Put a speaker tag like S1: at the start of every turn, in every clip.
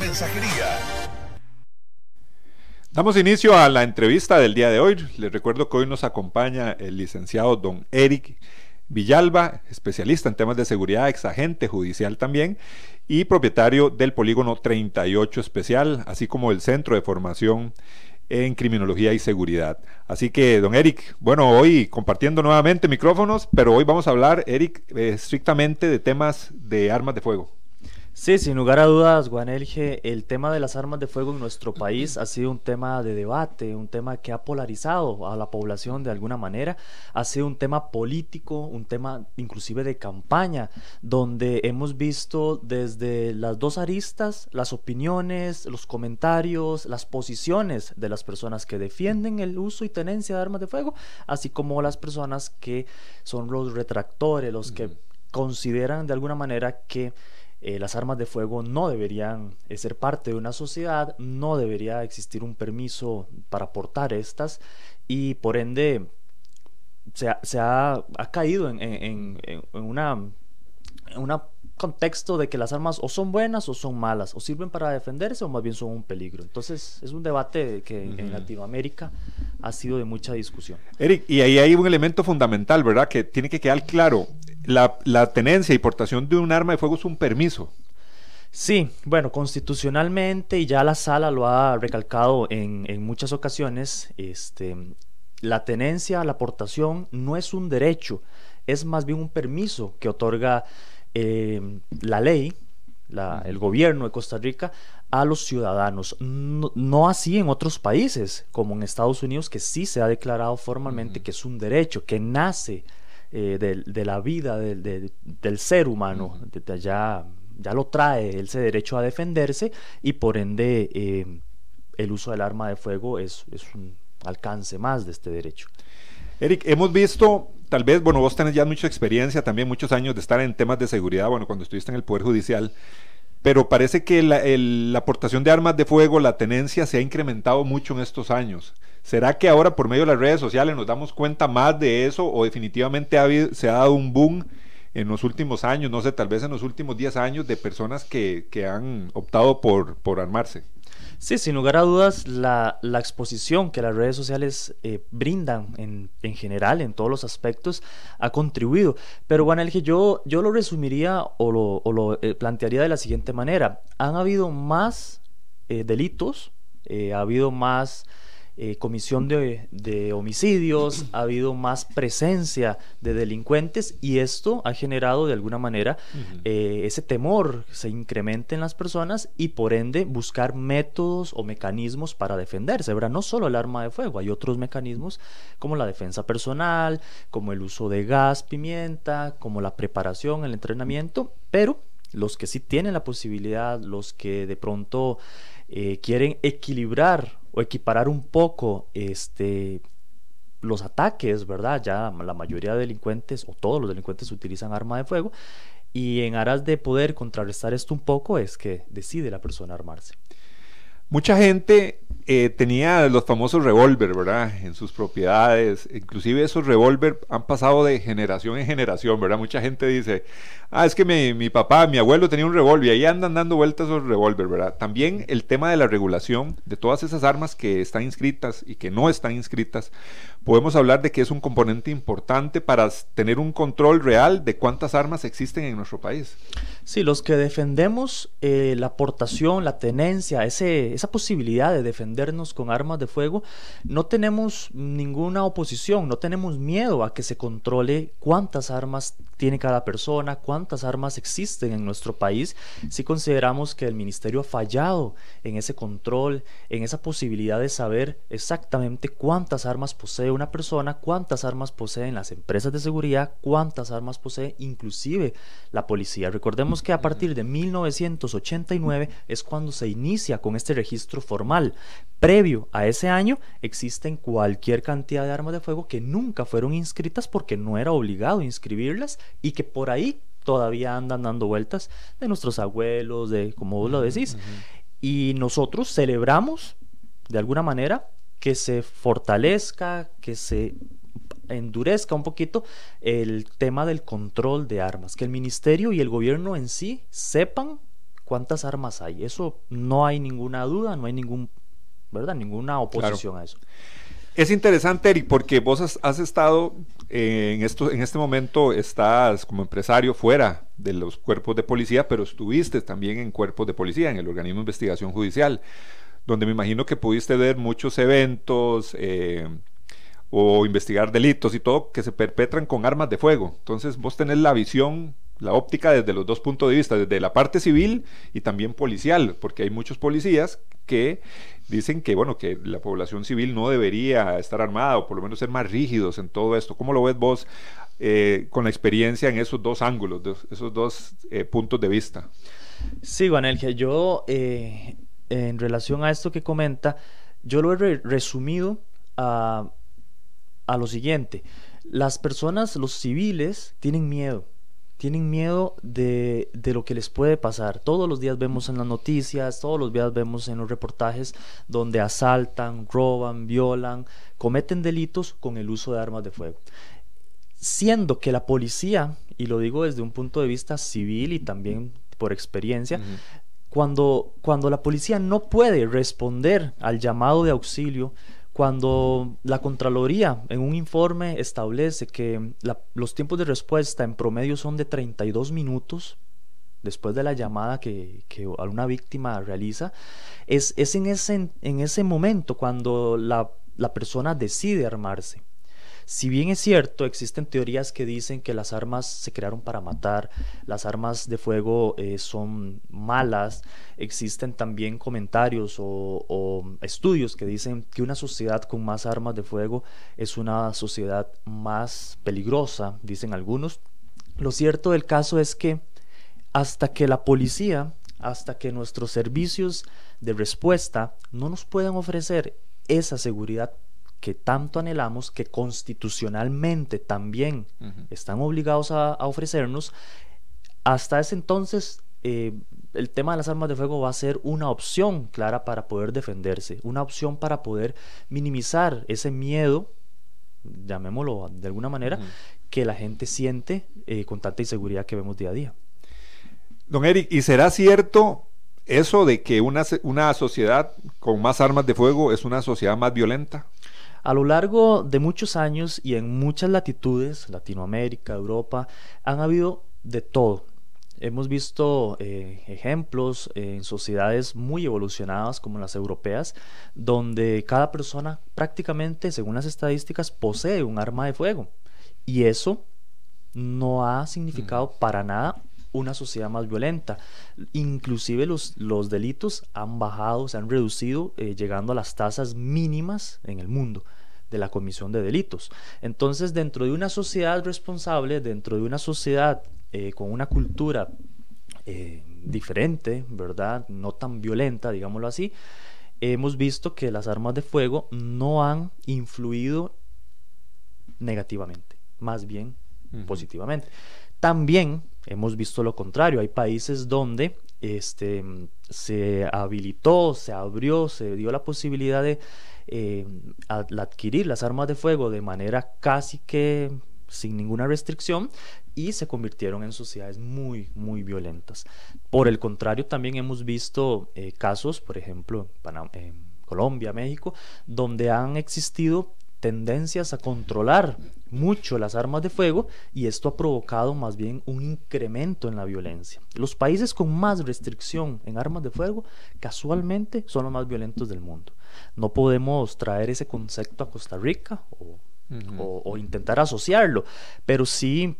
S1: mensajería.
S2: Damos inicio a la entrevista del día de hoy. Les recuerdo que hoy nos acompaña el licenciado don Eric Villalba, especialista en temas de seguridad, exagente judicial también, y propietario del Polígono 38 Especial, así como el Centro de Formación en Criminología y Seguridad. Así que, don Eric, bueno, hoy compartiendo nuevamente micrófonos, pero hoy vamos a hablar, Eric, eh, estrictamente de temas de armas de fuego.
S3: Sí, sin lugar a dudas, Guanelge, el tema de las armas de fuego en nuestro país ha sido un tema de debate, un tema que ha polarizado a la población de alguna manera, ha sido un tema político, un tema inclusive de campaña, donde hemos visto desde las dos aristas las opiniones, los comentarios, las posiciones de las personas que defienden el uso y tenencia de armas de fuego, así como las personas que son los retractores, los que consideran de alguna manera que eh, las armas de fuego no deberían eh, ser parte de una sociedad, no debería existir un permiso para portar estas y por ende se ha, caído en, en, una, en una contexto de que las armas o son buenas o son malas, o sirven para defenderse o más bien son un peligro. Entonces es un debate que en Latinoamérica ha sido de mucha discusión.
S2: Eric, y ahí hay un elemento fundamental, ¿verdad? Que tiene que quedar claro la, tenencia y portación de un arma de fuego es un permiso.
S3: Sí, bueno, constitucionalmente, y ya la sala lo ha recalcado en, muchas ocasiones, este, la tenencia, la portación no es un derecho, es más bien un permiso que otorga eh, la ley, el gobierno de Costa Rica, a los ciudadanos. No, así en otros países, como en Estados Unidos, que sí se ha declarado formalmente que es un derecho, que nace eh, de, la vida del ser humano, ya, ya lo trae ese derecho a defenderse y por ende eh, el uso del arma de fuego es, es un alcance más de este derecho.
S2: Eric, hemos visto, tal vez, bueno, vos tenés ya mucha experiencia, también muchos años de estar en temas de seguridad, bueno, cuando estuviste en el Poder Judicial, pero parece que la, la, aportación de armas de fuego, la tenencia se ha incrementado mucho en estos años. ¿Será que ahora por medio de las redes sociales nos damos cuenta más de eso o definitivamente se ha dado un boom en los últimos años, no sé, tal vez en los últimos 10 años de personas que, han optado por, por armarse?
S3: Sí, sin lugar a dudas, la, exposición que las redes sociales eh, brindan en, en, general, en todos los aspectos, ha contribuido. Pero, Juan Elge, yo, yo lo resumiría o lo, lo eh, plantearía de la siguiente manera. Han habido más eh, delitos, ha habido más eh, comisión de, homicidios, ha habido más presencia de delincuentes y esto ha generado de alguna manera eh, ese temor se incremente en las personas y por ende buscar métodos o mecanismos para defenderse. ¿verdad? No solo el arma de fuego, hay otros mecanismos como la defensa personal, como el uso de gas, pimienta, como la preparación, el entrenamiento, pero los que sí tienen la posibilidad, los que de pronto eh, quieren equilibrar o equiparar un poco este, los ataques, ¿verdad? Ya la mayoría de delincuentes o todos los delincuentes utilizan arma de fuego y en aras de poder contrarrestar esto un poco es que decide la persona armarse.
S2: Mucha gente eh, tenía los famosos revólver, ¿verdad? En sus propiedades. Inclusive esos revólver han pasado de generación en generación, ¿verdad? Mucha gente dice, ah, es que mi, papá, mi abuelo tenía un revólver y ahí andan dando vueltas esos revólver, ¿verdad? También el tema de la regulación de todas esas armas que están inscritas y que no están inscritas, podemos hablar de que es un componente importante para tener un control real de cuántas armas existen en nuestro país.
S3: Sí, los que defendemos eh, la aportación, la tenencia, esa posibilidad de defender defendernos con armas de fuego, no tenemos ninguna oposición, no tenemos miedo a que se controle cuántas armas tiene cada persona, cuántas armas existen en nuestro país, si consideramos que el ministerio ha fallado en ese control, en esa posibilidad de saber exactamente cuántas armas posee una persona, cuántas armas poseen las empresas de seguridad, cuántas armas posee inclusive la policía. Recordemos que a partir de 1989 es cuando se inicia con este registro formal. Previo a ese año existen cualquier cantidad de armas de fuego que nunca fueron inscritas porque no era obligado inscribirlas y que por ahí todavía andan dando vueltas de nuestros abuelos, de como vos lo decís. Y nosotros celebramos de alguna manera que se fortalezca, que se endurezca un poquito el tema del control de armas, que el ministerio y el gobierno en sí sepan cuántas armas hay. Eso no hay ninguna duda, no hay ningún, ¿verdad? ninguna oposición a eso.
S2: Es interesante, Eric, porque vos has, estado eh, en, esto, en este momento, estás como empresario fuera de los cuerpos de policía, pero estuviste también en cuerpos de policía, en el organismo de investigación judicial, donde me imagino que pudiste ver muchos eventos eh, o investigar delitos y todo que se perpetran con armas de fuego. Entonces vos tenés la visión la óptica desde los dos puntos de vista, desde la parte civil y también policial, porque hay muchos policías que dicen que bueno que la población civil no debería estar armada o por lo menos ser más rígidos en todo esto. ¿Cómo lo ves vos eh, con la experiencia en esos dos ángulos, esos dos eh, puntos de vista?
S3: Sí, Juanelgia, yo eh, en relación a esto que comenta, yo lo he resumido a, a lo siguiente. Las personas, los civiles, tienen miedo tienen miedo de, lo que les puede pasar. Todos los días vemos en las noticias, todos los días vemos en los reportajes donde asaltan, roban, violan, cometen delitos con el uso de armas de fuego. Siendo que la policía, y lo digo desde un punto de vista civil y también por experiencia, cuando, cuando la policía no puede responder al llamado de auxilio, cuando la Contraloría en un informe establece que los tiempos de respuesta en promedio son de 32 minutos después de la llamada que, que una víctima realiza, es, es en, ese, en ese momento cuando la, la persona decide armarse. Si bien es cierto, existen teorías que dicen que las armas se crearon para matar, las armas de fuego eh, son malas, existen también comentarios o, estudios que dicen que una sociedad con más armas de fuego es una sociedad más peligrosa, dicen algunos. Lo cierto del caso es que hasta que la policía, hasta que nuestros servicios de respuesta no nos puedan ofrecer esa seguridad que tanto anhelamos, que constitucionalmente también están obligados a, ofrecernos, hasta ese entonces eh, el tema de las armas de fuego va a ser una opción clara para poder defenderse, una opción para poder minimizar ese miedo, llamémoslo de alguna manera, que la gente siente eh, con tanta inseguridad que vemos día a día.
S2: Don Eric, ¿y será cierto eso de que una, una sociedad con más armas de fuego es una sociedad más violenta?
S3: A lo largo de muchos años y en muchas latitudes, Latinoamérica, Europa, han habido de todo. Hemos visto eh, ejemplos en sociedades muy evolucionadas como las europeas, donde cada persona prácticamente, según las estadísticas, posee un arma de fuego. Y eso no ha significado para nada una sociedad más violenta. Inclusive los, los delitos han bajado, se han reducido, eh, llegando a las tasas mínimas en el mundo de la comisión de delitos. Entonces, dentro de una sociedad responsable, dentro de una sociedad eh, con una cultura eh, diferente, ¿verdad? No tan violenta, digámoslo así, hemos visto que las armas de fuego no han influido negativamente, más bien positivamente. También hemos visto lo contrario, hay países donde este, se habilitó, se abrió, se dio la posibilidad de eh, adquirir las armas de fuego de manera casi que sin ninguna restricción y se convirtieron en sociedades muy, muy violentas. Por el contrario, también hemos visto eh, casos, por ejemplo, en Colombia, México, donde han existido tendencias a controlar mucho las armas de fuego y esto ha provocado más bien un incremento en la violencia. Los países con más restricción en armas de fuego casualmente son los más violentos del mundo. No podemos traer ese concepto a Costa Rica o, o intentar asociarlo, pero sí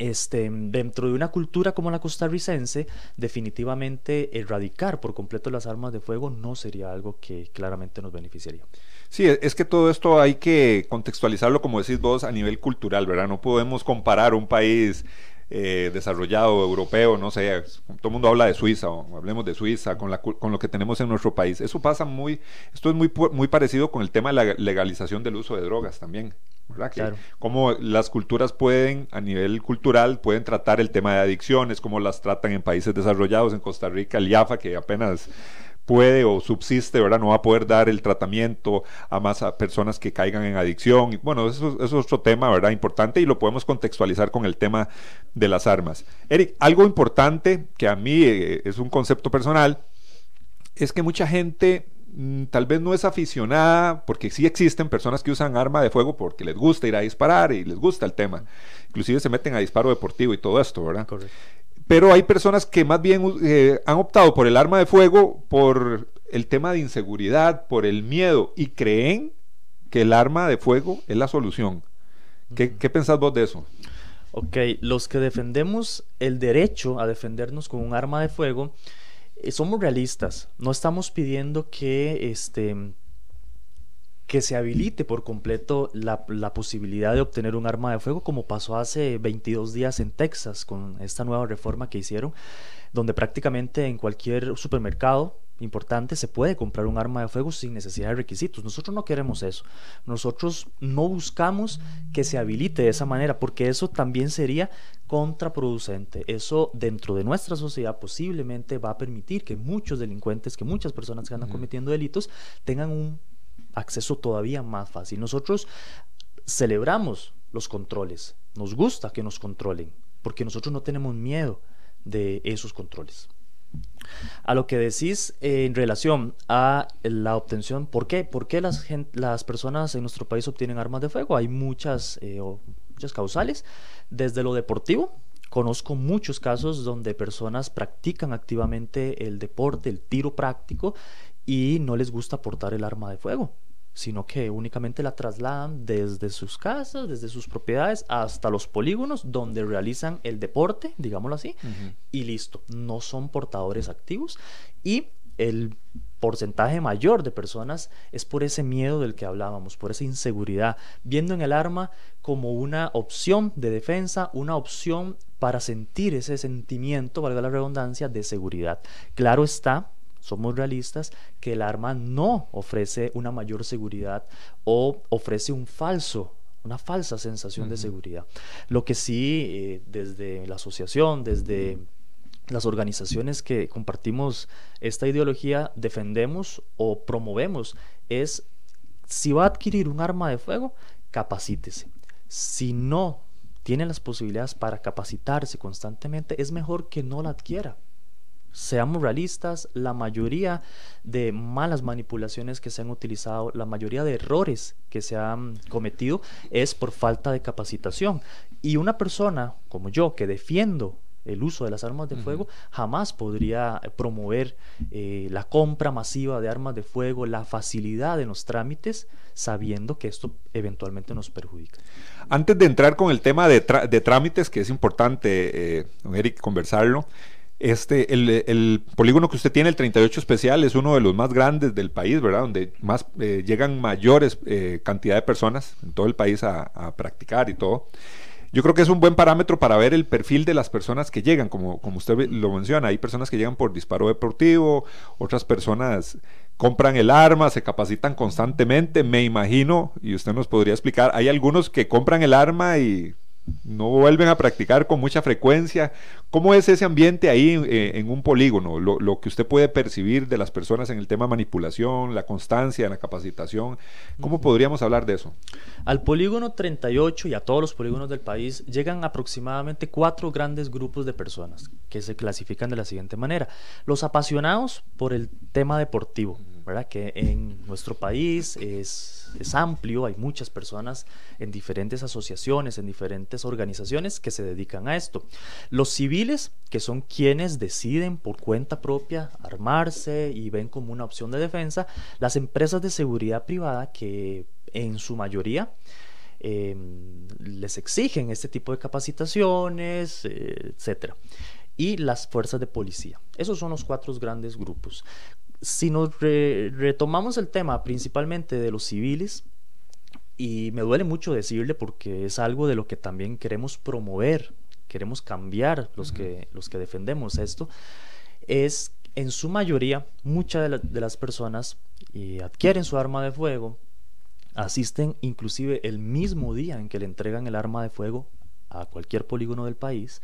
S3: este, dentro de una cultura como la costarricense, definitivamente erradicar por completo las armas de fuego no sería algo que claramente nos beneficiaría.
S2: Sí, e, es que todo esto hay que contextualizarlo, como decís vos, a nivel cultural, ¿verdad? No podemos comparar un país eh, desarrollado, europeo, no sé, todo el mundo habla de Suiza, o hablemos de Suiza, con, la, con lo que tenemos en nuestro país. Eso pasa muy, esto es muy, muy parecido con el tema de la legalización del uso de drogas también. ¿Verdad? Claro. Cómo las culturas pueden, a nivel cultural, pueden tratar el tema de adicciones, cómo las tratan en países desarrollados, en Costa Rica, el IAFA, que apenas puede o subsiste, ¿verdad? No va a poder dar el tratamiento a más personas que caigan en adicción. Bueno, eso, es otro tema, ¿verdad? Importante y lo podemos contextualizar con el tema de las armas. Eric, algo importante que a mí eh, es un concepto personal, es que mucha gente tal vez no es aficionada, porque sí existen personas que usan arma de fuego porque les gusta ir a disparar y les gusta el tema. Inclusive se meten a disparo deportivo y todo esto, ¿verdad? Correcto. Pero hay personas que más bien eh, han optado por el arma de fuego por el tema de inseguridad, por el miedo y creen que el arma de fuego es la solución. ¿Qué, ¿qué pensás vos de eso?
S3: Ok, los que defendemos el derecho a defendernos con un arma de fuego, somos realistas, no estamos pidiendo que este que se habilite por completo la, la, posibilidad de obtener un arma de fuego como pasó hace 22 días en Texas con esta nueva reforma que hicieron, donde prácticamente en cualquier supermercado importante, se puede comprar un arma de fuego sin necesidad de requisitos. Nosotros no queremos eso. Nosotros no buscamos que se habilite de esa manera, porque eso también sería contraproducente. Eso dentro de nuestra sociedad posiblemente va a permitir que muchos delincuentes, que muchas personas que andan cometiendo delitos, tengan un acceso todavía más fácil. Nosotros celebramos los controles, nos gusta que nos controlen, porque nosotros no tenemos miedo de esos controles. A lo que decís eh, en relación a la obtención, ¿por qué? ¿Por qué las, las personas en nuestro país obtienen armas de fuego? Hay muchas, eh, muchas causales, desde lo deportivo, Conozco muchos casos donde personas practican activamente el deporte, el tiro práctico, y no les gusta portar el arma de fuego sino que únicamente la trasladan desde sus casas, desde sus propiedades, hasta los polígonos donde realizan el deporte, digámoslo así, y listo, no son portadores activos y el porcentaje mayor de personas es por ese miedo del que hablábamos, por esa inseguridad, viendo en el arma como una opción de defensa, una opción para sentir ese sentimiento, valga la redundancia, de seguridad. Claro está somos realistas, que el arma no ofrece una mayor seguridad o ofrece un falso una falsa sensación de seguridad. Lo que sí, eh, desde la asociación, desde las organizaciones que compartimos esta ideología, defendemos o promovemos es, si va a adquirir un arma de fuego, capacítese. Si no tiene las posibilidades para capacitarse constantemente, es mejor que no la adquiera seamos realistas, la mayoría de malas manipulaciones que se han utilizado, la mayoría de errores que se han cometido es por falta de capacitación. Y una persona como yo que defiendo el uso de las armas de fuego, jamás podría promover eh, la compra masiva de armas de fuego, la facilidad en los trámites, sabiendo que esto eventualmente nos perjudica.
S2: Antes de entrar con el tema de, trámites, que es importante, eh, don Eric, conversarlo, este, el, polígono que usted tiene, el 38 especial, es uno de los más grandes del país, ¿verdad? Donde más eh, llegan mayores eh, cantidad de personas en todo el país a, practicar y todo. Yo creo que es un buen parámetro para ver el perfil de las personas que llegan, como, como usted lo menciona. Hay personas que llegan por disparo deportivo, otras personas compran el arma, se capacitan constantemente, me imagino, y usted nos podría explicar, hay algunos que compran el arma y no vuelven a practicar con mucha frecuencia. ¿Cómo es ese ambiente ahí eh, en un polígono? Lo, que usted puede percibir de las personas en el tema manipulación, la constancia, la capacitación. ¿Cómo podríamos hablar de eso?
S3: Al polígono 38 y a todos los polígonos del país llegan aproximadamente cuatro grandes grupos de personas que se clasifican de la siguiente manera. Los apasionados por el tema deportivo, ¿verdad? Que en nuestro país es es amplio, hay muchas personas en diferentes asociaciones, en diferentes organizaciones que se dedican a esto. Los civiles, que son quienes deciden por cuenta propia armarse y ven como una opción de defensa, las empresas de seguridad privada que en su mayoría em, les exigen este tipo de capacitaciones, eh, etcétera y las fuerzas de policía. Esos son los cuatro grandes grupos. Si nos retomamos el tema principalmente de los civiles, y me duele mucho decirle porque es algo de lo que también queremos promover, queremos cambiar los, que, los que defendemos esto, es en su mayoría, muchas de, las personas y adquieren su arma de fuego, asisten inclusive el mismo día en que le entregan el arma de fuego a cualquier polígono del país,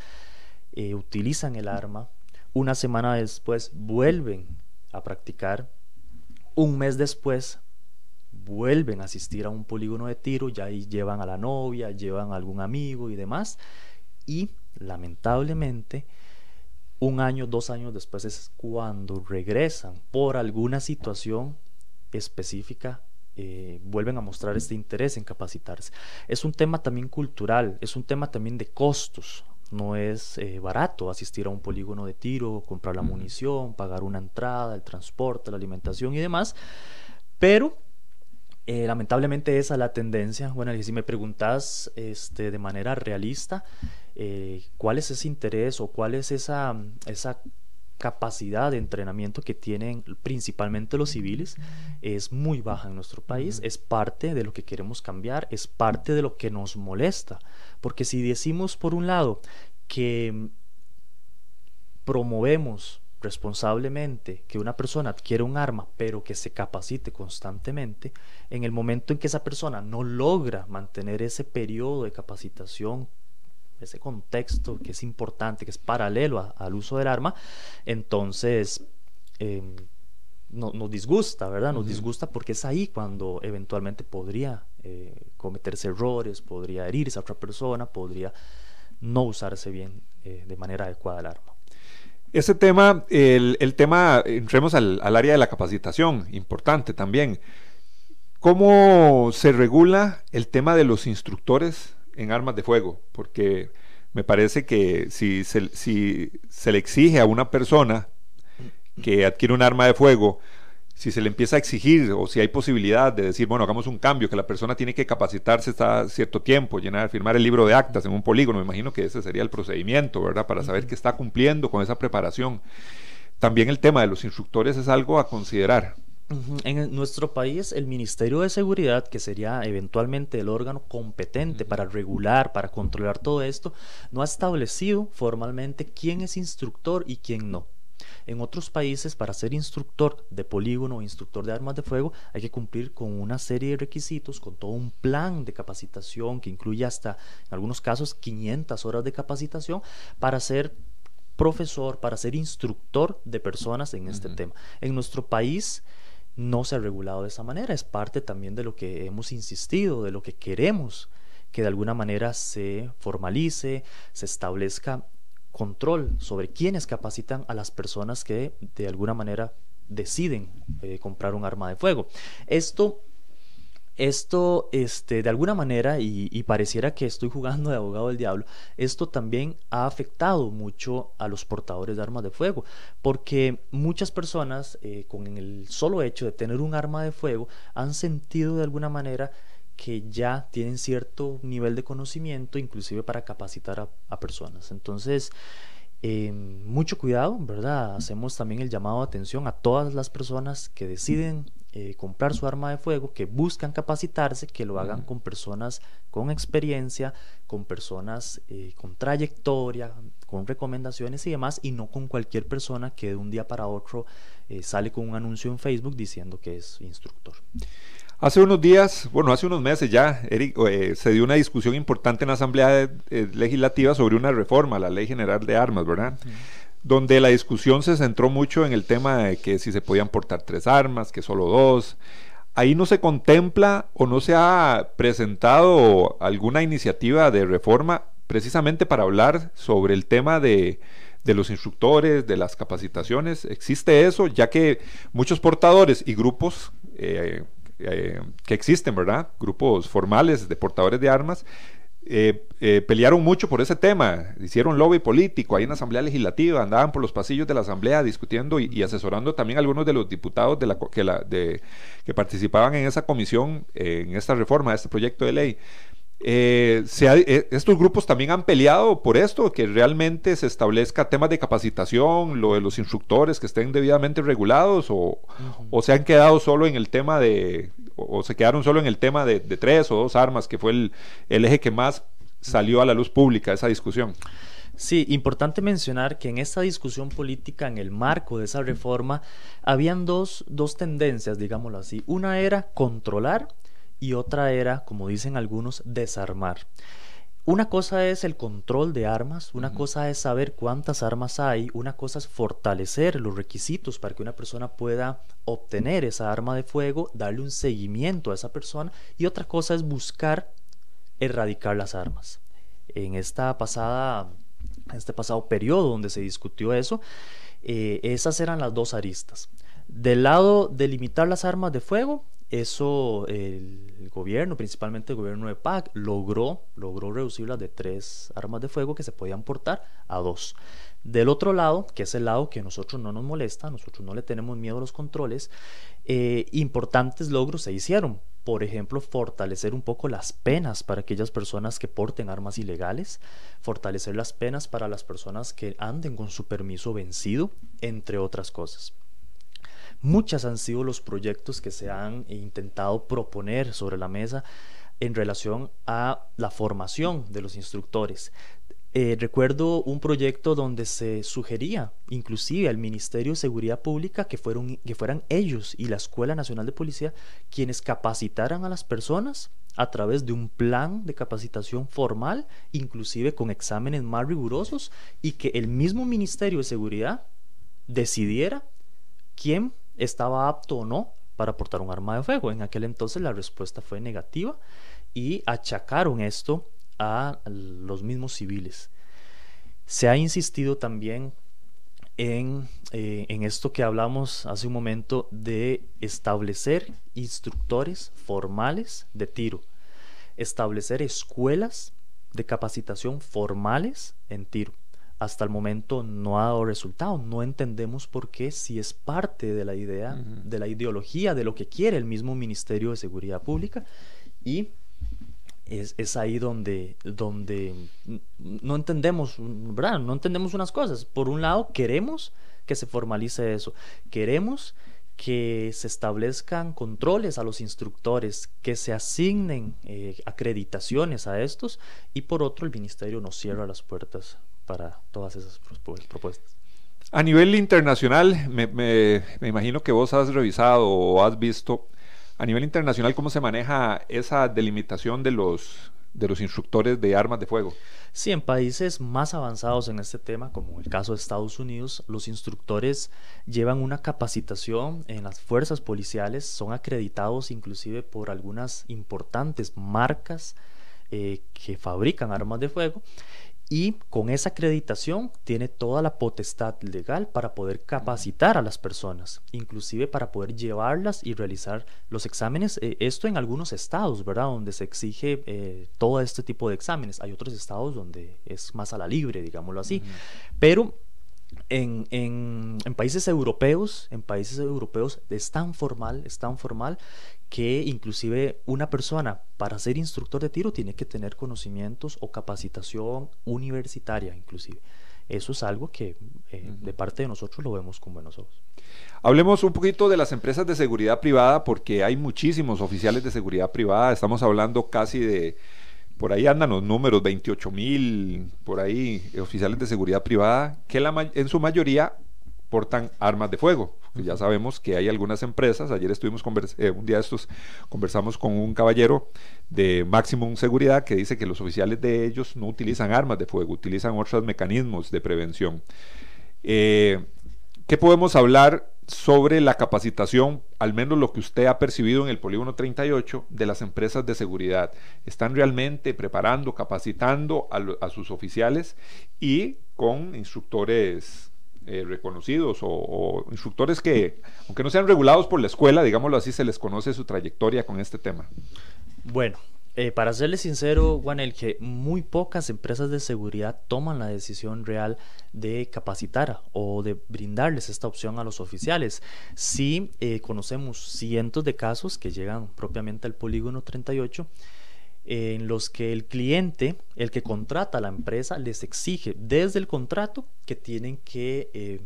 S3: eh, utilizan el arma, una semana después vuelven a practicar, un mes después vuelven a asistir a un polígono de tiro, ya ahí llevan a la novia, llevan a algún amigo y demás, y lamentablemente un año, dos años después es cuando regresan por alguna situación específica eh, vuelven a mostrar este interés en capacitarse. Es un tema también cultural, es un tema también de costos. No es eh, barato asistir a un polígono de tiro, comprar la munición, pagar una entrada, el transporte, la alimentación y demás. Pero eh, lamentablemente esa es la tendencia. Bueno, y si me preguntas este, de manera realista, eh, cuál es ese interés o cuál es esa, esa capacidad de entrenamiento que tienen principalmente los civiles es muy baja en nuestro país, es parte de lo que queremos cambiar, es parte de lo que nos molesta, porque si decimos por un lado que promovemos responsablemente que una persona adquiere un arma pero que se capacite constantemente, en el momento en que esa persona no logra mantener ese periodo de capacitación ese contexto que es importante, que es paralelo al uso del arma, entonces em, nos disgusta, ¿verdad? Nos disgusta porque es ahí cuando eventualmente podría eh, cometerse errores, podría herirse a otra persona, podría no usarse bien eh, de manera adecuada el arma.
S2: Ese tema, el, tema, entremos al, al, área de la capacitación, importante también. ¿Cómo se regula el tema de los instructores en armas de fuego, porque me parece que si se, si se le exige a una persona que adquiere un arma de fuego, si se le empieza a exigir o si hay posibilidad de decir, bueno, hagamos un cambio, que la persona tiene que capacitarse hasta cierto tiempo, llenar, firmar el libro de actas en un polígono, me imagino que ese sería el procedimiento, ¿verdad? Para saber que está cumpliendo con esa preparación. También el tema de los instructores es algo a considerar.
S3: En nuestro país, el Ministerio de Seguridad, que sería eventualmente el órgano competente para regular, para controlar todo esto, no ha establecido formalmente quién es instructor y quién no. En otros países, para ser instructor de polígono o instructor de armas de fuego, hay que cumplir con una serie de requisitos, con todo un plan de capacitación que incluye hasta, en algunos casos, 500 horas de capacitación para ser profesor, para ser instructor de personas en este tema. En nuestro país, no se ha regulado de esa manera. Es parte también de lo que hemos insistido, de lo que queremos que de alguna manera se formalice, se establezca control sobre quienes capacitan a las personas que de alguna manera deciden eh, comprar un arma de fuego. Esto esto, este, de alguna manera, y, pareciera que estoy jugando de abogado del diablo, esto también ha afectado mucho a los portadores de armas de fuego, porque muchas personas, eh, con el solo hecho de tener un arma de fuego, han sentido de alguna manera que ya tienen cierto nivel de conocimiento, inclusive para capacitar a, personas. Entonces, eh, mucho cuidado, ¿verdad? Hacemos también el llamado de atención a todas las personas que deciden eh, comprar su arma de fuego, que buscan capacitarse, que lo hagan con personas con experiencia, con personas eh, con trayectoria, con recomendaciones y demás, y no con cualquier persona que de un día para otro eh, sale con un anuncio en Facebook diciendo que es instructor.
S2: Hace unos días, bueno, hace unos meses ya, Eric, se dio una discusión importante en la Asamblea Legislativa sobre una reforma a la Ley General de Armas, ¿verdad? donde la discusión se centró mucho en el tema de que si se podían portar tres armas, que solo dos. Ahí no se contempla o no se ha presentado alguna iniciativa de reforma precisamente para hablar sobre el tema de, los instructores, de las capacitaciones. ¿Existe eso? Ya que muchos portadores y grupos, eh, eh, que existen, ¿verdad? Grupos formales de portadores de armas. Eh, eh, pelearon mucho por ese tema, hicieron lobby político ahí en la Asamblea Legislativa, andaban por los pasillos de la Asamblea discutiendo y, asesorando también a algunos de los diputados de la, que, la, de, que participaban en esa comisión, en esta reforma, este proyecto de ley. Eh, eh, estos grupos también han peleado por esto, que realmente se establezca temas de capacitación, lo de los instructores que estén debidamente regulados, o, se han quedado solo en el tema de, o, se quedaron solo en el tema de, tres o dos armas, que fue el, eje que más salió a la luz pública, esa discusión.
S3: Sí, importante mencionar que en esta discusión política, en el marco de esa reforma, habían dos, dos tendencias, digámoslo así. Una era controlar y otra era, como dicen algunos, desarmar. Una cosa es el control de armas, una cosa es saber cuántas armas hay, una cosa es fortalecer los requisitos para que una persona pueda obtener esa arma de fuego, darle un seguimiento a esa persona y otra cosa es buscar erradicar las armas. En esta pasada, en este pasado periodo donde se discutió eso, eh, esas eran las dos aristas. Del lado de limitar las armas de fuego, eso el gobierno, principalmente el gobierno de PAC, logró, logró reducirlas de tres armas de fuego que se podían portar a dos. Del otro lado, que es el lado que a nosotros no nos molesta, nosotros no le tenemos miedo a los controles, eh, importantes logros se hicieron. Por ejemplo, fortalecer un poco las penas para aquellas personas que porten armas ilegales, fortalecer las penas para las personas que anden con su permiso vencido, entre otras cosas. Muchas han sido los proyectos que se han intentado proponer sobre la mesa en relación a la formación de los instructores. Eh, recuerdo un proyecto donde se sugería inclusive al Ministerio de Seguridad Pública que, que fueran ellos y la Escuela Nacional de Policía quienes capacitaran a las personas a través de un plan de capacitación formal, inclusive con exámenes más rigurosos, y que el mismo Ministerio de Seguridad decidiera quién estaba apto o no para portar un arma de fuego. En aquel entonces la respuesta fue negativa y achacaron esto a los mismos civiles. Se ha insistido también en, eh, en, esto que hablamos hace un momento de establecer instructores formales de tiro, establecer escuelas de capacitación formales en tiro hasta el momento no ha dado resultado. No entendemos por qué, si es parte de la idea, de la ideología, de lo que quiere el mismo Ministerio de Seguridad Pública. Y es, ahí donde, donde no entendemos, ¿verdad? No entendemos unas cosas. Por un lado, queremos que se formalice eso. Queremos que se establezcan controles a los instructores, que se asignen eh, acreditaciones a estos y por otro el ministerio nos cierra las puertas para todas esas propuestas.
S2: A nivel internacional, me, imagino que vos has revisado o has visto a nivel internacional cómo se maneja esa delimitación de los, de los instructores de armas de fuego.
S3: Sí, en países más avanzados en este tema, como el caso de Estados Unidos, los instructores llevan una capacitación en las fuerzas policiales, son acreditados inclusive por algunas importantes marcas eh, que fabrican armas de fuego y con esa acreditación tiene toda la potestad legal para poder capacitar a las personas, inclusive para poder llevarlas y realizar los exámenes. Eh, esto en algunos estados, ¿verdad? Donde se exige eh, todo este tipo de exámenes. Hay otros estados donde es más a la libre, digámoslo así. Pero en, en, en, países europeos, en países europeos es tan formal, es tan formal que inclusive una persona para ser instructor de tiro tiene que tener conocimientos o capacitación universitaria inclusive. Eso es algo que eh, de parte de nosotros lo vemos con buenos ojos.
S2: Hablemos un poquito de las empresas de seguridad privada porque hay muchísimos oficiales de seguridad privada. Estamos hablando casi de, por ahí andan los números, 28 mil, por ahí, oficiales de seguridad privada, que en su mayoría portan armas de fuego. Ya sabemos que hay algunas empresas, ayer estuvimos eh, un día estos conversamos con un caballero de Maximum Seguridad que dice que los oficiales de ellos no utilizan armas de fuego, utilizan otros mecanismos de prevención. Eh, ¿Qué podemos hablar sobre la capacitación, al menos lo que usted ha percibido en el polígono 38 de las empresas de seguridad? ¿Están realmente preparando, capacitando a, sus oficiales y con instructores eh, reconocidos o, instructores que, aunque no sean regulados por la escuela, digámoslo así, se les conoce su trayectoria con este tema?
S3: Bueno, eh, para serle sincero, Juanel, que muy pocas empresas de seguridad toman la decisión real de capacitar o de brindarles esta opción a los oficiales. Sí eh, conocemos cientos de casos que llegan propiamente al polígono 38 en los que el cliente, el que contrata a la empresa, les exige desde el contrato que tienen que eh,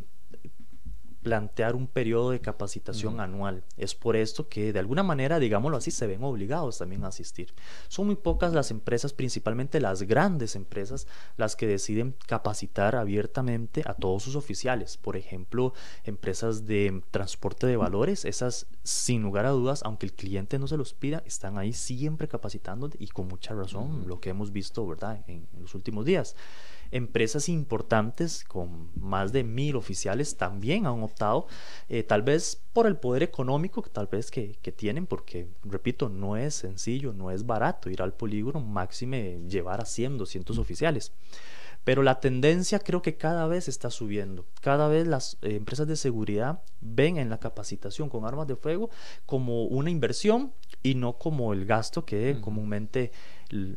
S3: plantear un periodo de capacitación anual. Es por esto que de alguna manera, digámoslo así, se ven obligados también a asistir. Son muy pocas las empresas, principalmente las grandes empresas, las que deciden capacitar abiertamente a todos sus oficiales. Por ejemplo, empresas de transporte de valores, esas sin lugar a dudas, aunque el cliente no se los pida, están ahí siempre capacitando y con mucha razón, lo que hemos visto, ¿verdad?, en los últimos días. Empresas importantes con más de mil oficiales también han optado, eh, tal vez por el poder económico tal vez que, tienen, porque, repito, no es sencillo, no es barato ir al polígono, máxime llevar a 100, 200 oficiales. Pero la tendencia creo que cada vez está subiendo. Cada vez las eh, empresas de seguridad ven en la capacitación con armas de fuego como una inversión y no como el gasto que comúnmente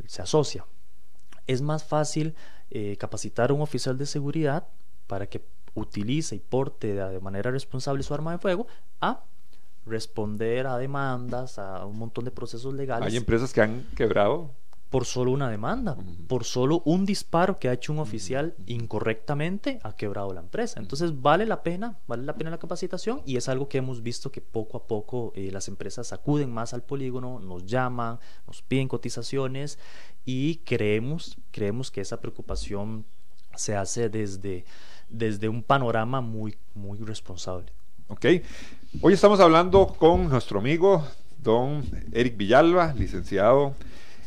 S3: se asocia. Es más fácil eh, capacitar a un oficial de seguridad para que utilice y porte de, manera responsable su arma de fuego a responder a demandas, a un montón de procesos legales.
S2: Hay empresas que han quebrado.
S3: Por solo una demanda, por solo un disparo que ha hecho un oficial incorrectamente ha quebrado la empresa. Entonces vale la pena, vale la pena la capacitación y es algo que hemos visto que poco a poco eh, las empresas acuden más al polígono, nos llaman, nos piden cotizaciones y creemos, creemos que esa preocupación se hace desde, desde un panorama muy, muy responsable.
S2: Ok, hoy estamos hablando con nuestro amigo don Eric Villalba, licenciado,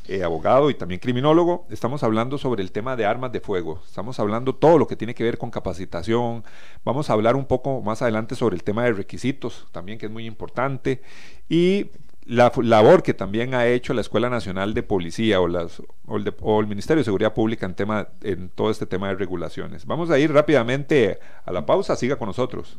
S2: eh, abogado y también criminólogo. Estamos hablando sobre el tema de armas de fuego, estamos hablando todo lo que tiene que ver con capacitación, vamos a hablar un poco más adelante sobre el tema de requisitos, también que es muy importante, y la labor que también ha hecho la Escuela Nacional de Policía o, las, o, el, o, el, Ministerio de Seguridad Pública en, tema, en todo este tema de regulaciones. Vamos a ir rápidamente a la pausa, siga con nosotros.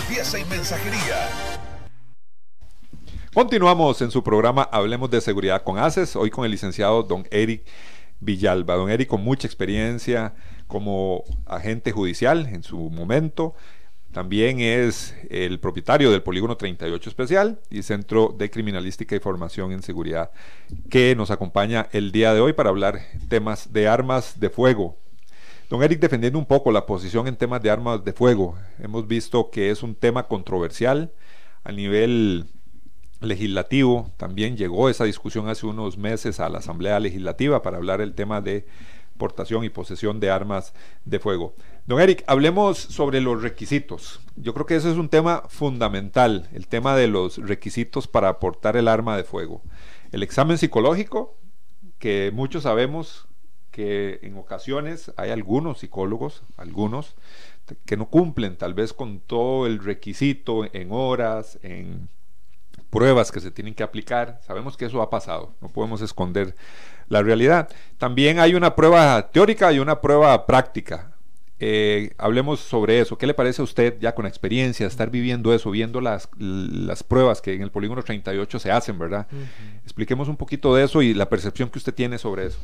S1: limpieza y mensajería.
S2: Continuamos en su programa Hablemos de Seguridad con ACES, hoy con el licenciado don Eric Villalba. Don Eric con mucha experiencia como agente judicial en su momento. También es el propietario del Polígono 38 Especial y Centro de Criminalística y Formación en Seguridad, que nos acompaña el día de hoy para hablar temas de armas de fuego, Don Eric, defendiendo un poco la posición en temas de armas de fuego, hemos visto que es un tema controversial a nivel legislativo. También llegó esa discusión hace unos meses a la Asamblea Legislativa para hablar el tema de portación y posesión de armas de fuego. Don Eric, hablemos sobre los requisitos. Yo creo que ese es un tema fundamental, el tema de los requisitos para aportar el arma de fuego. El examen psicológico, que muchos sabemos que en ocasiones hay algunos psicólogos, algunos, que no cumplen tal vez con todo el requisito en horas, en pruebas que se tienen que aplicar. Sabemos que eso ha pasado, no podemos esconder la realidad. También hay una prueba teórica y una prueba práctica. Eh, hablemos sobre eso. ¿Qué le parece a usted ya con experiencia, estar viviendo eso, viendo las, las pruebas que en el polígono 38 se hacen, verdad? Expliquemos un poquito de eso y la percepción que usted tiene sobre eso.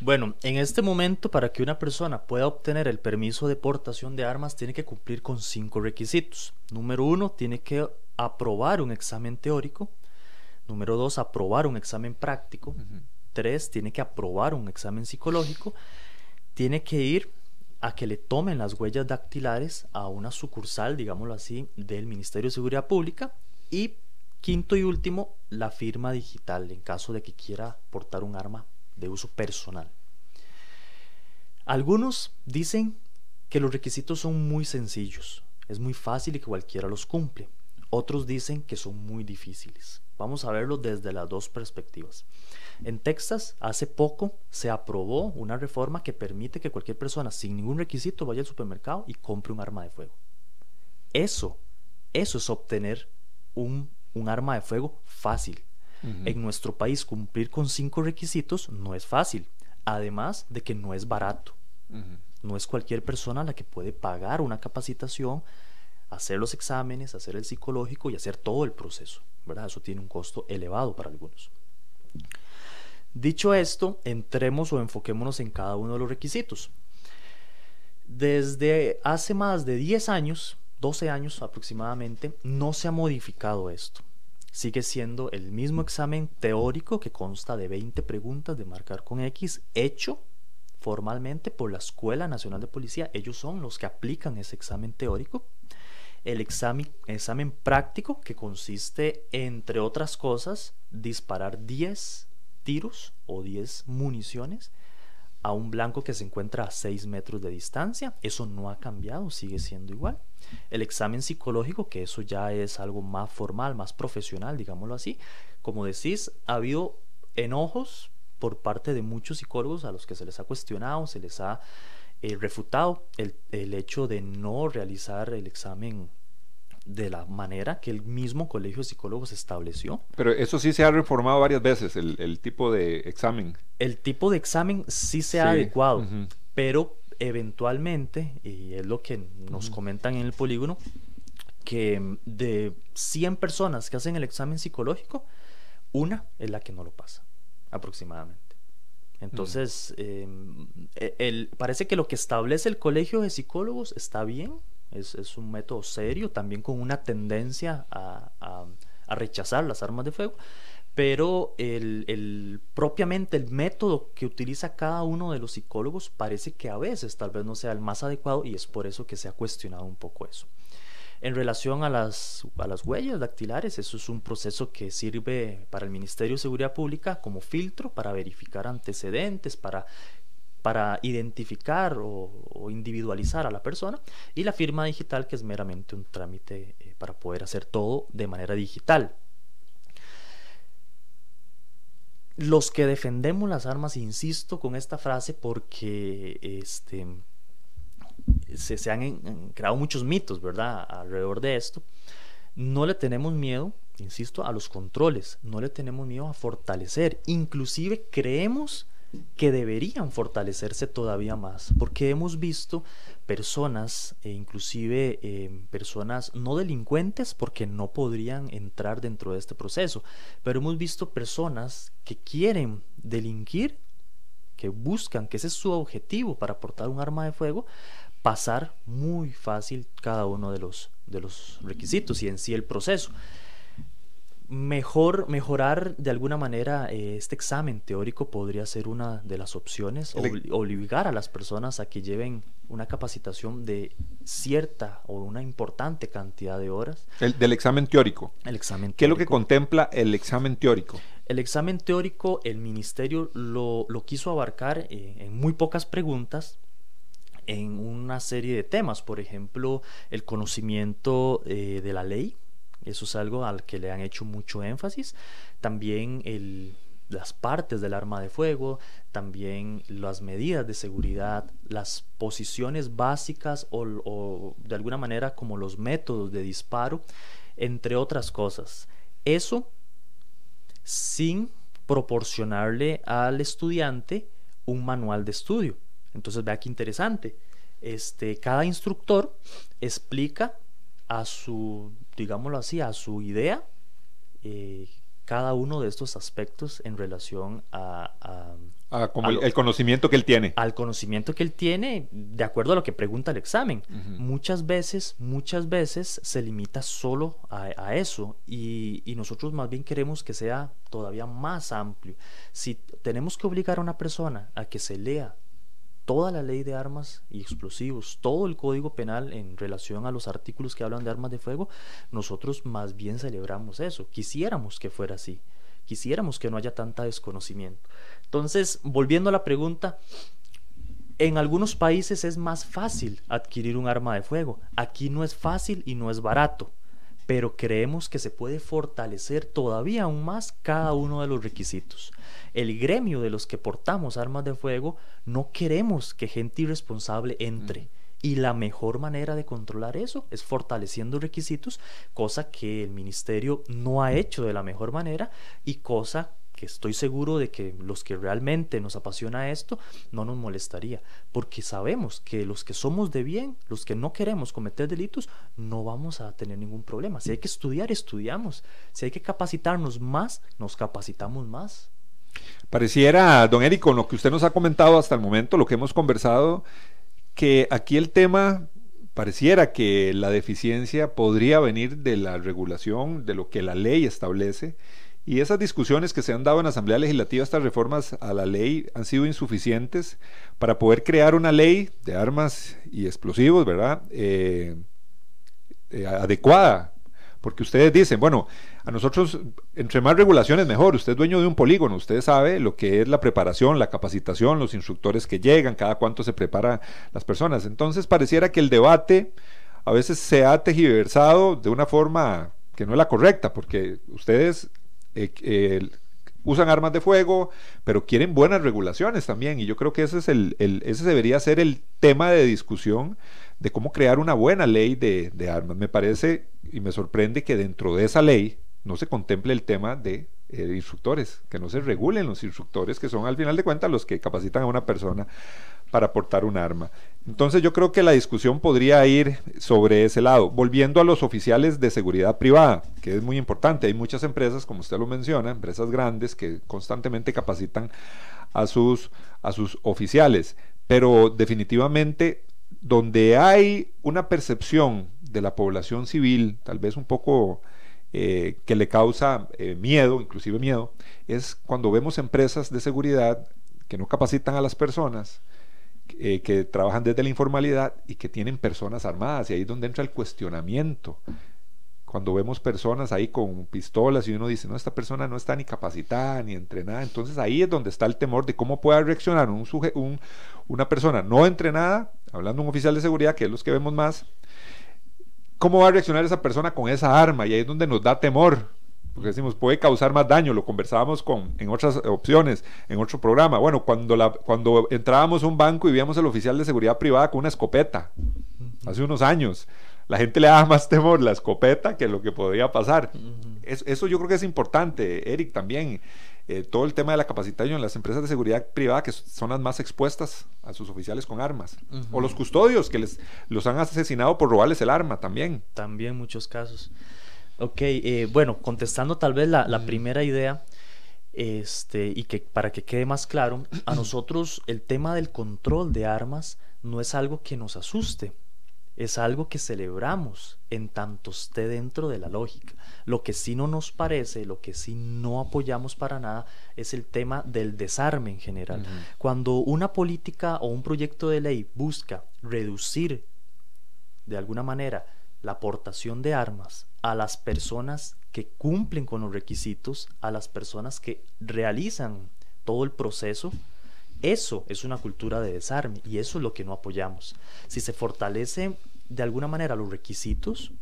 S3: Bueno, en este momento para que una persona pueda obtener el permiso de portación de armas tiene que cumplir con cinco requisitos. Número uno, tiene que aprobar un examen teórico. Número dos, aprobar un examen práctico. Tres, tiene que aprobar un examen psicológico. Tiene que ir a que le tomen las huellas dactilares a una sucursal, digámoslo así, del Ministerio de Seguridad Pública. Y quinto y último, la firma digital en caso de que quiera portar un arma de uso personal. Algunos dicen que los requisitos son muy sencillos, es muy fácil y que cualquiera los cumple. Otros dicen que son muy difíciles. Vamos a verlo desde las dos perspectivas. En Texas, hace poco se aprobó una reforma que permite que cualquier persona sin ningún requisito vaya al supermercado y compre un arma de fuego. Eso, eso es obtener un, arma de fuego fácil. En nuestro país cumplir con cinco requisitos no es fácil, además de que no es barato. No es cualquier persona la que puede pagar una capacitación, hacer los exámenes, hacer el psicológico y hacer todo el proceso. ¿verdad? Eso tiene un costo elevado para algunos. Dicho esto, entremos o enfoquémonos en cada uno de los requisitos. Desde hace más de 10 años, 12 años aproximadamente, no se ha modificado esto. Sigue siendo el mismo examen teórico que consta de 20 preguntas de marcar con X, hecho formalmente por la Escuela Nacional de Policía. Ellos son los que aplican ese examen teórico. El examen, examen práctico que consiste, entre otras cosas, disparar 10 tiros o 10 municiones a un blanco que se encuentra a 6 metros de distancia. Eso no ha cambiado, sigue siendo igual. El examen psicológico, que eso ya es algo más formal, más profesional, digámoslo así. Como decís, ha habido enojos por parte de muchos psicólogos a los que se les ha cuestionado, se les ha eh, refutado el, el hecho de no realizar el examen de la manera que el mismo colegio de psicólogos estableció.
S2: Pero eso sí se ha reformado varias veces, el, tipo de examen.
S3: El tipo de examen sí se ha adecuado, pero eventualmente, y es lo que nos comentan en el polígono, que de 100 personas que hacen el examen psicológico, una es la que no lo pasa, aproximadamente. Entonces, em, e, el, parece que lo que establece el colegio de psicólogos está bien, es, un método serio, también con una tendencia a, rechazar las armas de fuego, pero el, propiamente el método que utiliza cada uno de los psicólogos parece que a veces tal vez no sea el más adecuado y es por eso que se ha cuestionado un poco eso. En relación a las, huellas dactilares, eso es un proceso que sirve para el Ministerio de Seguridad Pública como filtro para verificar antecedentes, para para identificar o, individualizar a la persona y la firma digital que es meramente un trámite eh, para poder hacer todo de manera digital. Los que defendemos las armas, insisto con esta frase porque este, se, han creado muchos mitos, ¿verdad?, alrededor de esto. No le tenemos miedo, insisto, a los controles, no le tenemos miedo a fortalecer, inclusive creemos que deberían fortalecerse todavía más, porque hemos visto personas, e inclusive em, personas no delincuentes, porque no podrían entrar dentro de este proceso, pero hemos visto personas que quieren delinquir, que buscan, que ese es su objetivo para portar un arma de fuego, pasar muy fácil cada uno de los, de los requisitos y en sí el proceso mejor, mejorar de alguna manera eh, este examen teórico podría ser una de las opciones, obligar a las personas a que lleven una capacitación de cierta o una importante cantidad de horas.
S2: El, del examen teórico.
S3: El examen
S2: ¿Qué es lo que contempla el examen teórico?
S3: El examen teórico, el ministerio lo, quiso abarcar eh, en muy pocas preguntas, en una serie de temas, por ejemplo, el conocimiento eh, de la ley, eso es algo al que le han hecho mucho énfasis. También las partes del arma de fuego, también las medidas de seguridad, las posiciones básicas o, de alguna manera como los métodos de disparo, entre otras cosas. Eso sin proporcionarle al estudiante un manual de estudio. Entonces vea qué interesante. Este, cada instructor explica a su digámoslo así, a su idea eh, cada uno de estos aspectos en relación a...
S2: como el, conocimiento que él tiene.
S3: Al conocimiento que él tiene, de acuerdo a lo que pregunta el examen. Muchas veces, muchas veces se limita solo a, eso y, y, nosotros más bien queremos que sea todavía más amplio. Si tenemos que obligar a una persona a que se lea toda la ley de armas y explosivos, todo el código penal en relación a los artículos que hablan de armas de fuego, nosotros más bien celebramos eso. Quisiéramos que fuera así. Quisiéramos que no haya tanta desconocimiento. Entonces, volviendo a la pregunta, En algunos países es más fácil adquirir un arma de fuego. Aquí no es fácil y no es barato, pero creemos que se puede fortalecer todavía aún más cada uno de los requisitos. El gremio de los que portamos armas de fuego no queremos que gente irresponsable entre. Y la mejor manera de controlar eso es fortaleciendo requisitos, cosa que el ministerio no ha hecho de la mejor manera y cosa que estoy seguro de que los que realmente nos apasiona esto no nos molestaría, porque sabemos que los que somos de bien, los que no queremos cometer delitos, no vamos a tener ningún problema. Si hay que estudiar, estudiamos. Si hay que capacitarnos más, nos capacitamos más.
S2: Pareciera, don Eric, con lo que usted nos ha comentado hasta el momento, lo que hemos conversado, que aquí el tema pareciera que la deficiencia podría venir de la regulación, de lo que la ley establece, y esas discusiones que se han dado en la Asamblea Legislativa, estas reformas a la ley, han sido insuficientes para poder crear una ley de armas y explosivos, ¿verdad? Eh, eh, adecuada porque ustedes dicen, bueno, a nosotros, entre más regulaciones mejor, usted es dueño de un polígono, usted sabe lo que es la preparación, la capacitación, los instructores que llegan, cada cuánto se prepara las personas. Entonces pareciera que el debate a veces se ha tejiversado de una forma que no es la correcta, porque ustedes eh, usan armas de fuego, pero quieren buenas regulaciones también, y yo creo que ese, es el, ese debería ser el tema de discusión de cómo crear una buena ley de, armas. Me parece y me sorprende que dentro de esa ley no se contemple el tema de, eh, instructores, que no se regulen los instructores, que son al final de cuentas los que capacitan a una persona para portar un arma. Entonces yo creo que la discusión podría ir sobre ese lado. Volviendo a los oficiales de seguridad privada, que es muy importante, hay muchas empresas, como usted lo menciona, empresas grandes que constantemente capacitan a sus, a sus oficiales, pero definitivamente donde hay una percepción de la población civil, tal vez un poco eh, que le causa eh, miedo, inclusive miedo, es cuando vemos empresas de seguridad que no capacitan a las personas, eh, que trabajan desde la informalidad y que tienen personas armadas, y ahí es donde entra el cuestionamiento. Cuando vemos personas ahí con pistolas y uno dice, no, esta persona no está ni capacitada ni entrenada, entonces ahí es donde está el temor de cómo pueda reaccionar un, un, una persona no entrenada, hablando de un oficial de seguridad, que es los que vemos más, cómo va a reaccionar esa persona con esa arma, y ahí es donde nos da temor, porque decimos, puede causar más daño, lo conversábamos con, en otras opciones, en otro programa. Bueno, cuando, la, cuando entrábamos a un banco y veíamos al oficial de seguridad privada con una escopeta, hace unos años, la gente le daba más temor la escopeta que lo que podía pasar. eso yo creo que es importante, Eric, también. Eh, todo el tema de la capacitación, las empresas de seguridad privada que son las más expuestas a sus oficiales con armas. O los custodios que les los han asesinado por robarles el arma también.
S3: También muchos casos. Ok, eh, bueno, contestando tal vez la, la primera idea, este, y que para que quede más claro, a nosotros el tema del control de armas no es algo que nos asuste, es algo que celebramos en tanto esté dentro de la lógica. Lo que sí no nos parece, lo que sí no apoyamos para nada, es el tema del desarme en general. Cuando una política o un proyecto de ley busca reducir de alguna manera la aportación de armas a las personas que cumplen con los requisitos, a las personas que realizan todo el proceso, eso es una cultura de desarme y eso es lo que no apoyamos. Si se fortalece de alguna manera los requisitos,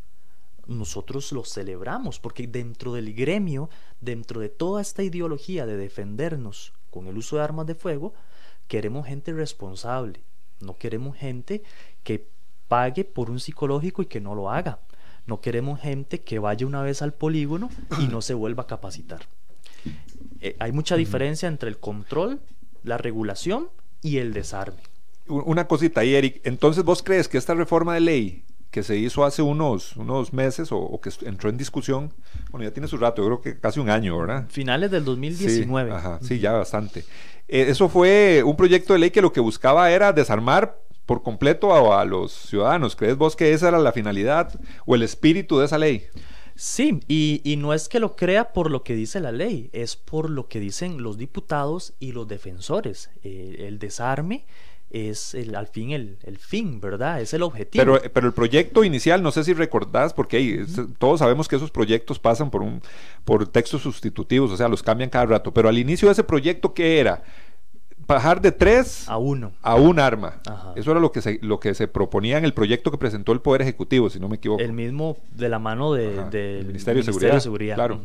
S3: nosotros los celebramos, porque dentro del gremio, dentro de toda esta ideología de defendernos con el uso de armas de fuego, queremos gente responsable, no queremos gente que pague por un psicológico y que no lo haga. No queremos gente que vaya una vez al polígono y no se vuelva a capacitar. Eh, hay mucha diferencia entre el control la regulación y el desarme.
S2: Una cosita ahí, Eric. Entonces, ¿vos crees que esta reforma de ley que se hizo hace unos, unos meses o, que entró en discusión, bueno, ya tiene su rato, yo creo que casi un año, ¿verdad?
S3: Finales del 2019.
S2: Sí, ajá, sí ya bastante. Eh, eso fue un proyecto de ley que lo que buscaba era desarmar por completo a, a los ciudadanos. ¿Crees vos que esa era la finalidad o el espíritu de esa ley?
S3: Sí, y, no es que lo crea por lo que dice la ley, es por lo que dicen los diputados y los defensores. Eh, el desarme es el, al fin el, fin, ¿verdad? Es el objetivo.
S2: Pero, pero el proyecto inicial, no sé si recordás, porque todos sabemos que esos proyectos pasan por, un, por textos sustitutivos, o sea, los cambian cada rato, pero al inicio de ese proyecto, ¿qué era? bajar de tres
S3: a uno.
S2: A un arma.
S3: Ajá.
S2: Eso era lo que, se, lo que se proponía en el proyecto que presentó el Poder Ejecutivo, si no me equivoco.
S3: El mismo de la mano de, del
S2: el Ministerio de Seguridad, claro.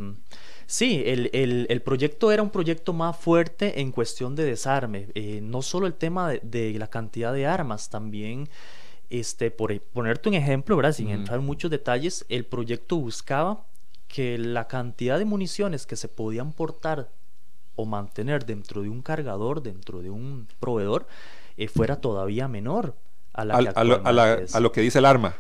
S3: Sí, el, el- el proyecto era un proyecto más fuerte en cuestión de desarme. Eh, no solo el tema de, de la cantidad de armas, también, este, por e- ponerte un ejemplo, ¿verdad? Sin entrar en muchos detalles, el proyecto buscaba que la cantidad de municiones que se podían portar o mantener dentro de un cargador, dentro de un proveedor, eh, fuera todavía menor a la que
S2: a, lo, a la- a lo que dice el arma,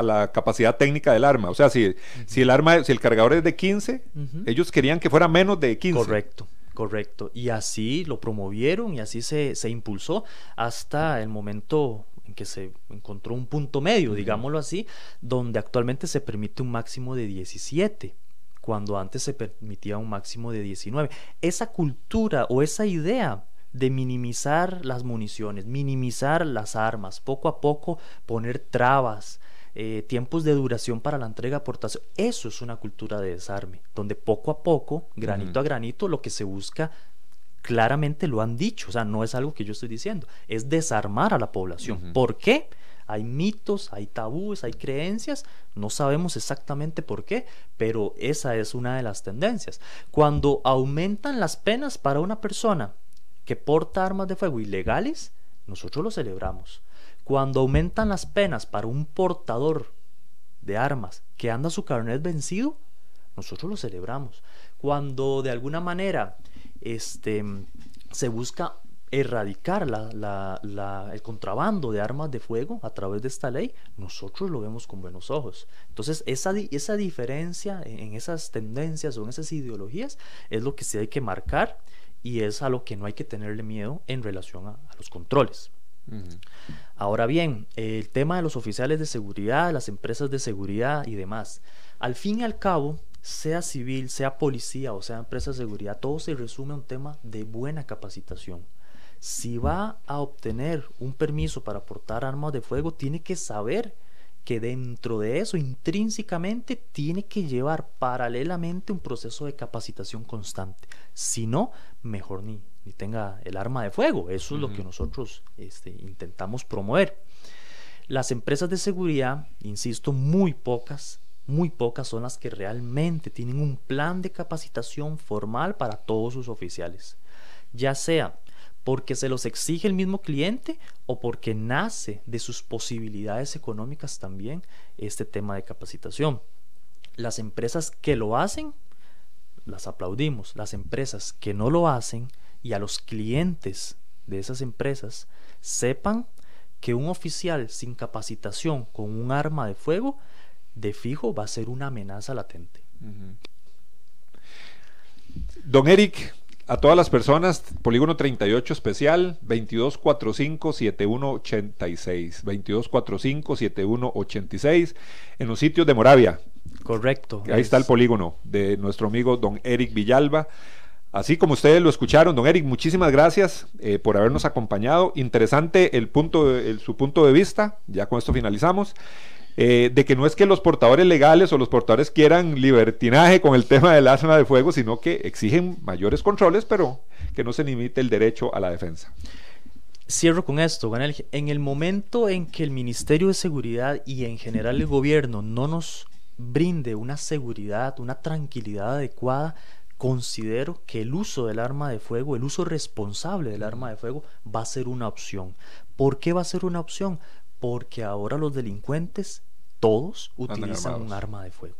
S2: a la capacidad técnica del arma. O sea, si, si el arma, si el cargador es de 15,
S3: Ujú.
S2: ellos querían que fuera menos de 15.
S3: Correcto, correcto. Y así lo promovieron y así se, se impulsó hasta el momento en que se encontró un punto medio, digámoslo así, donde actualmente se permite un máximo de 17 cuando antes se permitía un máximo de 19. Esa cultura o esa idea de minimizar las municiones, minimizar las armas, poco a poco poner trabas, eh, tiempos de duración para la entrega aportación, eso es una cultura de desarme, donde poco a poco, granito a granito, lo que se busca claramente lo han dicho, o sea, no es algo que yo estoy diciendo, es desarmar a la población. ¿Por qué? Hay mitos, hay tabúes, hay creencias, no sabemos exactamente por qué, pero esa es una de las tendencias. Cuando aumentan las penas para una persona que porta armas de fuego ilegales, nosotros lo celebramos. Cuando aumentan las penas para un portador de armas que anda su carnet vencido, nosotros lo celebramos. Cuando de alguna manera este, se busca erradicar la- la- el contrabando de armas de fuego a través de esta ley, nosotros lo vemos con buenos ojos. Entonces, esa, esa diferencia en esas tendencias o en esas ideologías es lo que sí hay que marcar y es a lo que no hay que tenerle miedo en relación a los controles. Ahora bien, el tema de los oficiales de seguridad, las empresas de seguridad y demás. Al fin y al cabo, sea civil, sea policía o sea empresa de seguridad, todo se resume a un tema de buena capacitación. Si va a obtener un permiso para portar armas de fuego, tiene que saber que dentro de eso, intrínsecamente, tiene que llevar paralelamente un proceso de capacitación constante. Si no, mejor ni, ni tenga el arma de fuego. Eso es lo que nosotros este, intentamos promover. Las empresas de seguridad, insisto, muy pocas, muy pocas son las que realmente tienen un plan de capacitación formal para todos sus oficiales. Ya sea porque se los exige el mismo cliente o porque nace de sus posibilidades económicas también este tema de capacitación. Las empresas que lo hacen, las aplaudimos. Las empresas que no lo hacen y a los clientes de esas empresas sepan que un oficial sin capacitación con un arma de fuego de fijo va a ser una amenaza latente.
S2: Don Eric, a todas las personas, Polígono 38 especial, 2245-7186, 2245-7186, en los sitios de Moravia.
S3: Correcto.
S2: Ahí está el polígono de nuestro amigo don Eric Villalba. Así como ustedes lo escucharon, don Eric, muchísimas gracias eh, por habernos acompañado. Interesante el punto, su punto de vista, ya con esto finalizamos, eh, de que no es que los portadores legales o los portadores quieran libertinaje con el tema del arma de fuego, sino que exigen mayores controles, pero que no se limite el derecho a la defensa.
S3: Cierro con esto, Ganel. En el momento en que el Ministerio de Seguridad y en general el gobierno no nos brinde una seguridad, una tranquilidad adecuada, considero que el uso del arma de fuego, el uso responsable del arma de fuego, va a ser una opción. ¿Por qué va a ser una opción? Porque ahora los delincuentes, todos, utilizan un arma de fuego.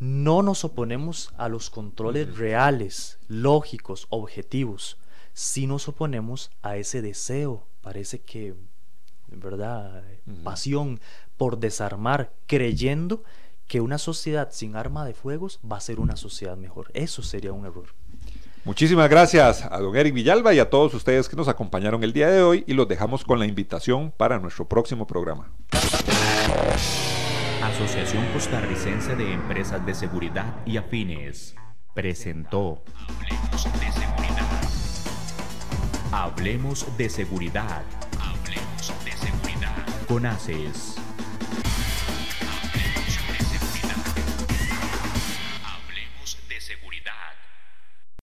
S3: No nos oponemos a los controles reales, lógicos, objetivos. Sí nos oponemos a ese deseo, parece que, ¿verdad? Pasión por desarmar, creyendo que una sociedad sin arma de fuegos va a ser una sociedad mejor. Eso sería un error.
S2: Muchísimas gracias a don Eric Villalba y a todos ustedes que nos acompañaron el día de hoy y los dejamos con la invitación para nuestro próximo programa.
S4: Asociación Costarricense de Empresas de Seguridad y Afines presentó Hablemos de Seguridad. Hablemos de Seguridad. Hablemos de Seguridad. Con ACES.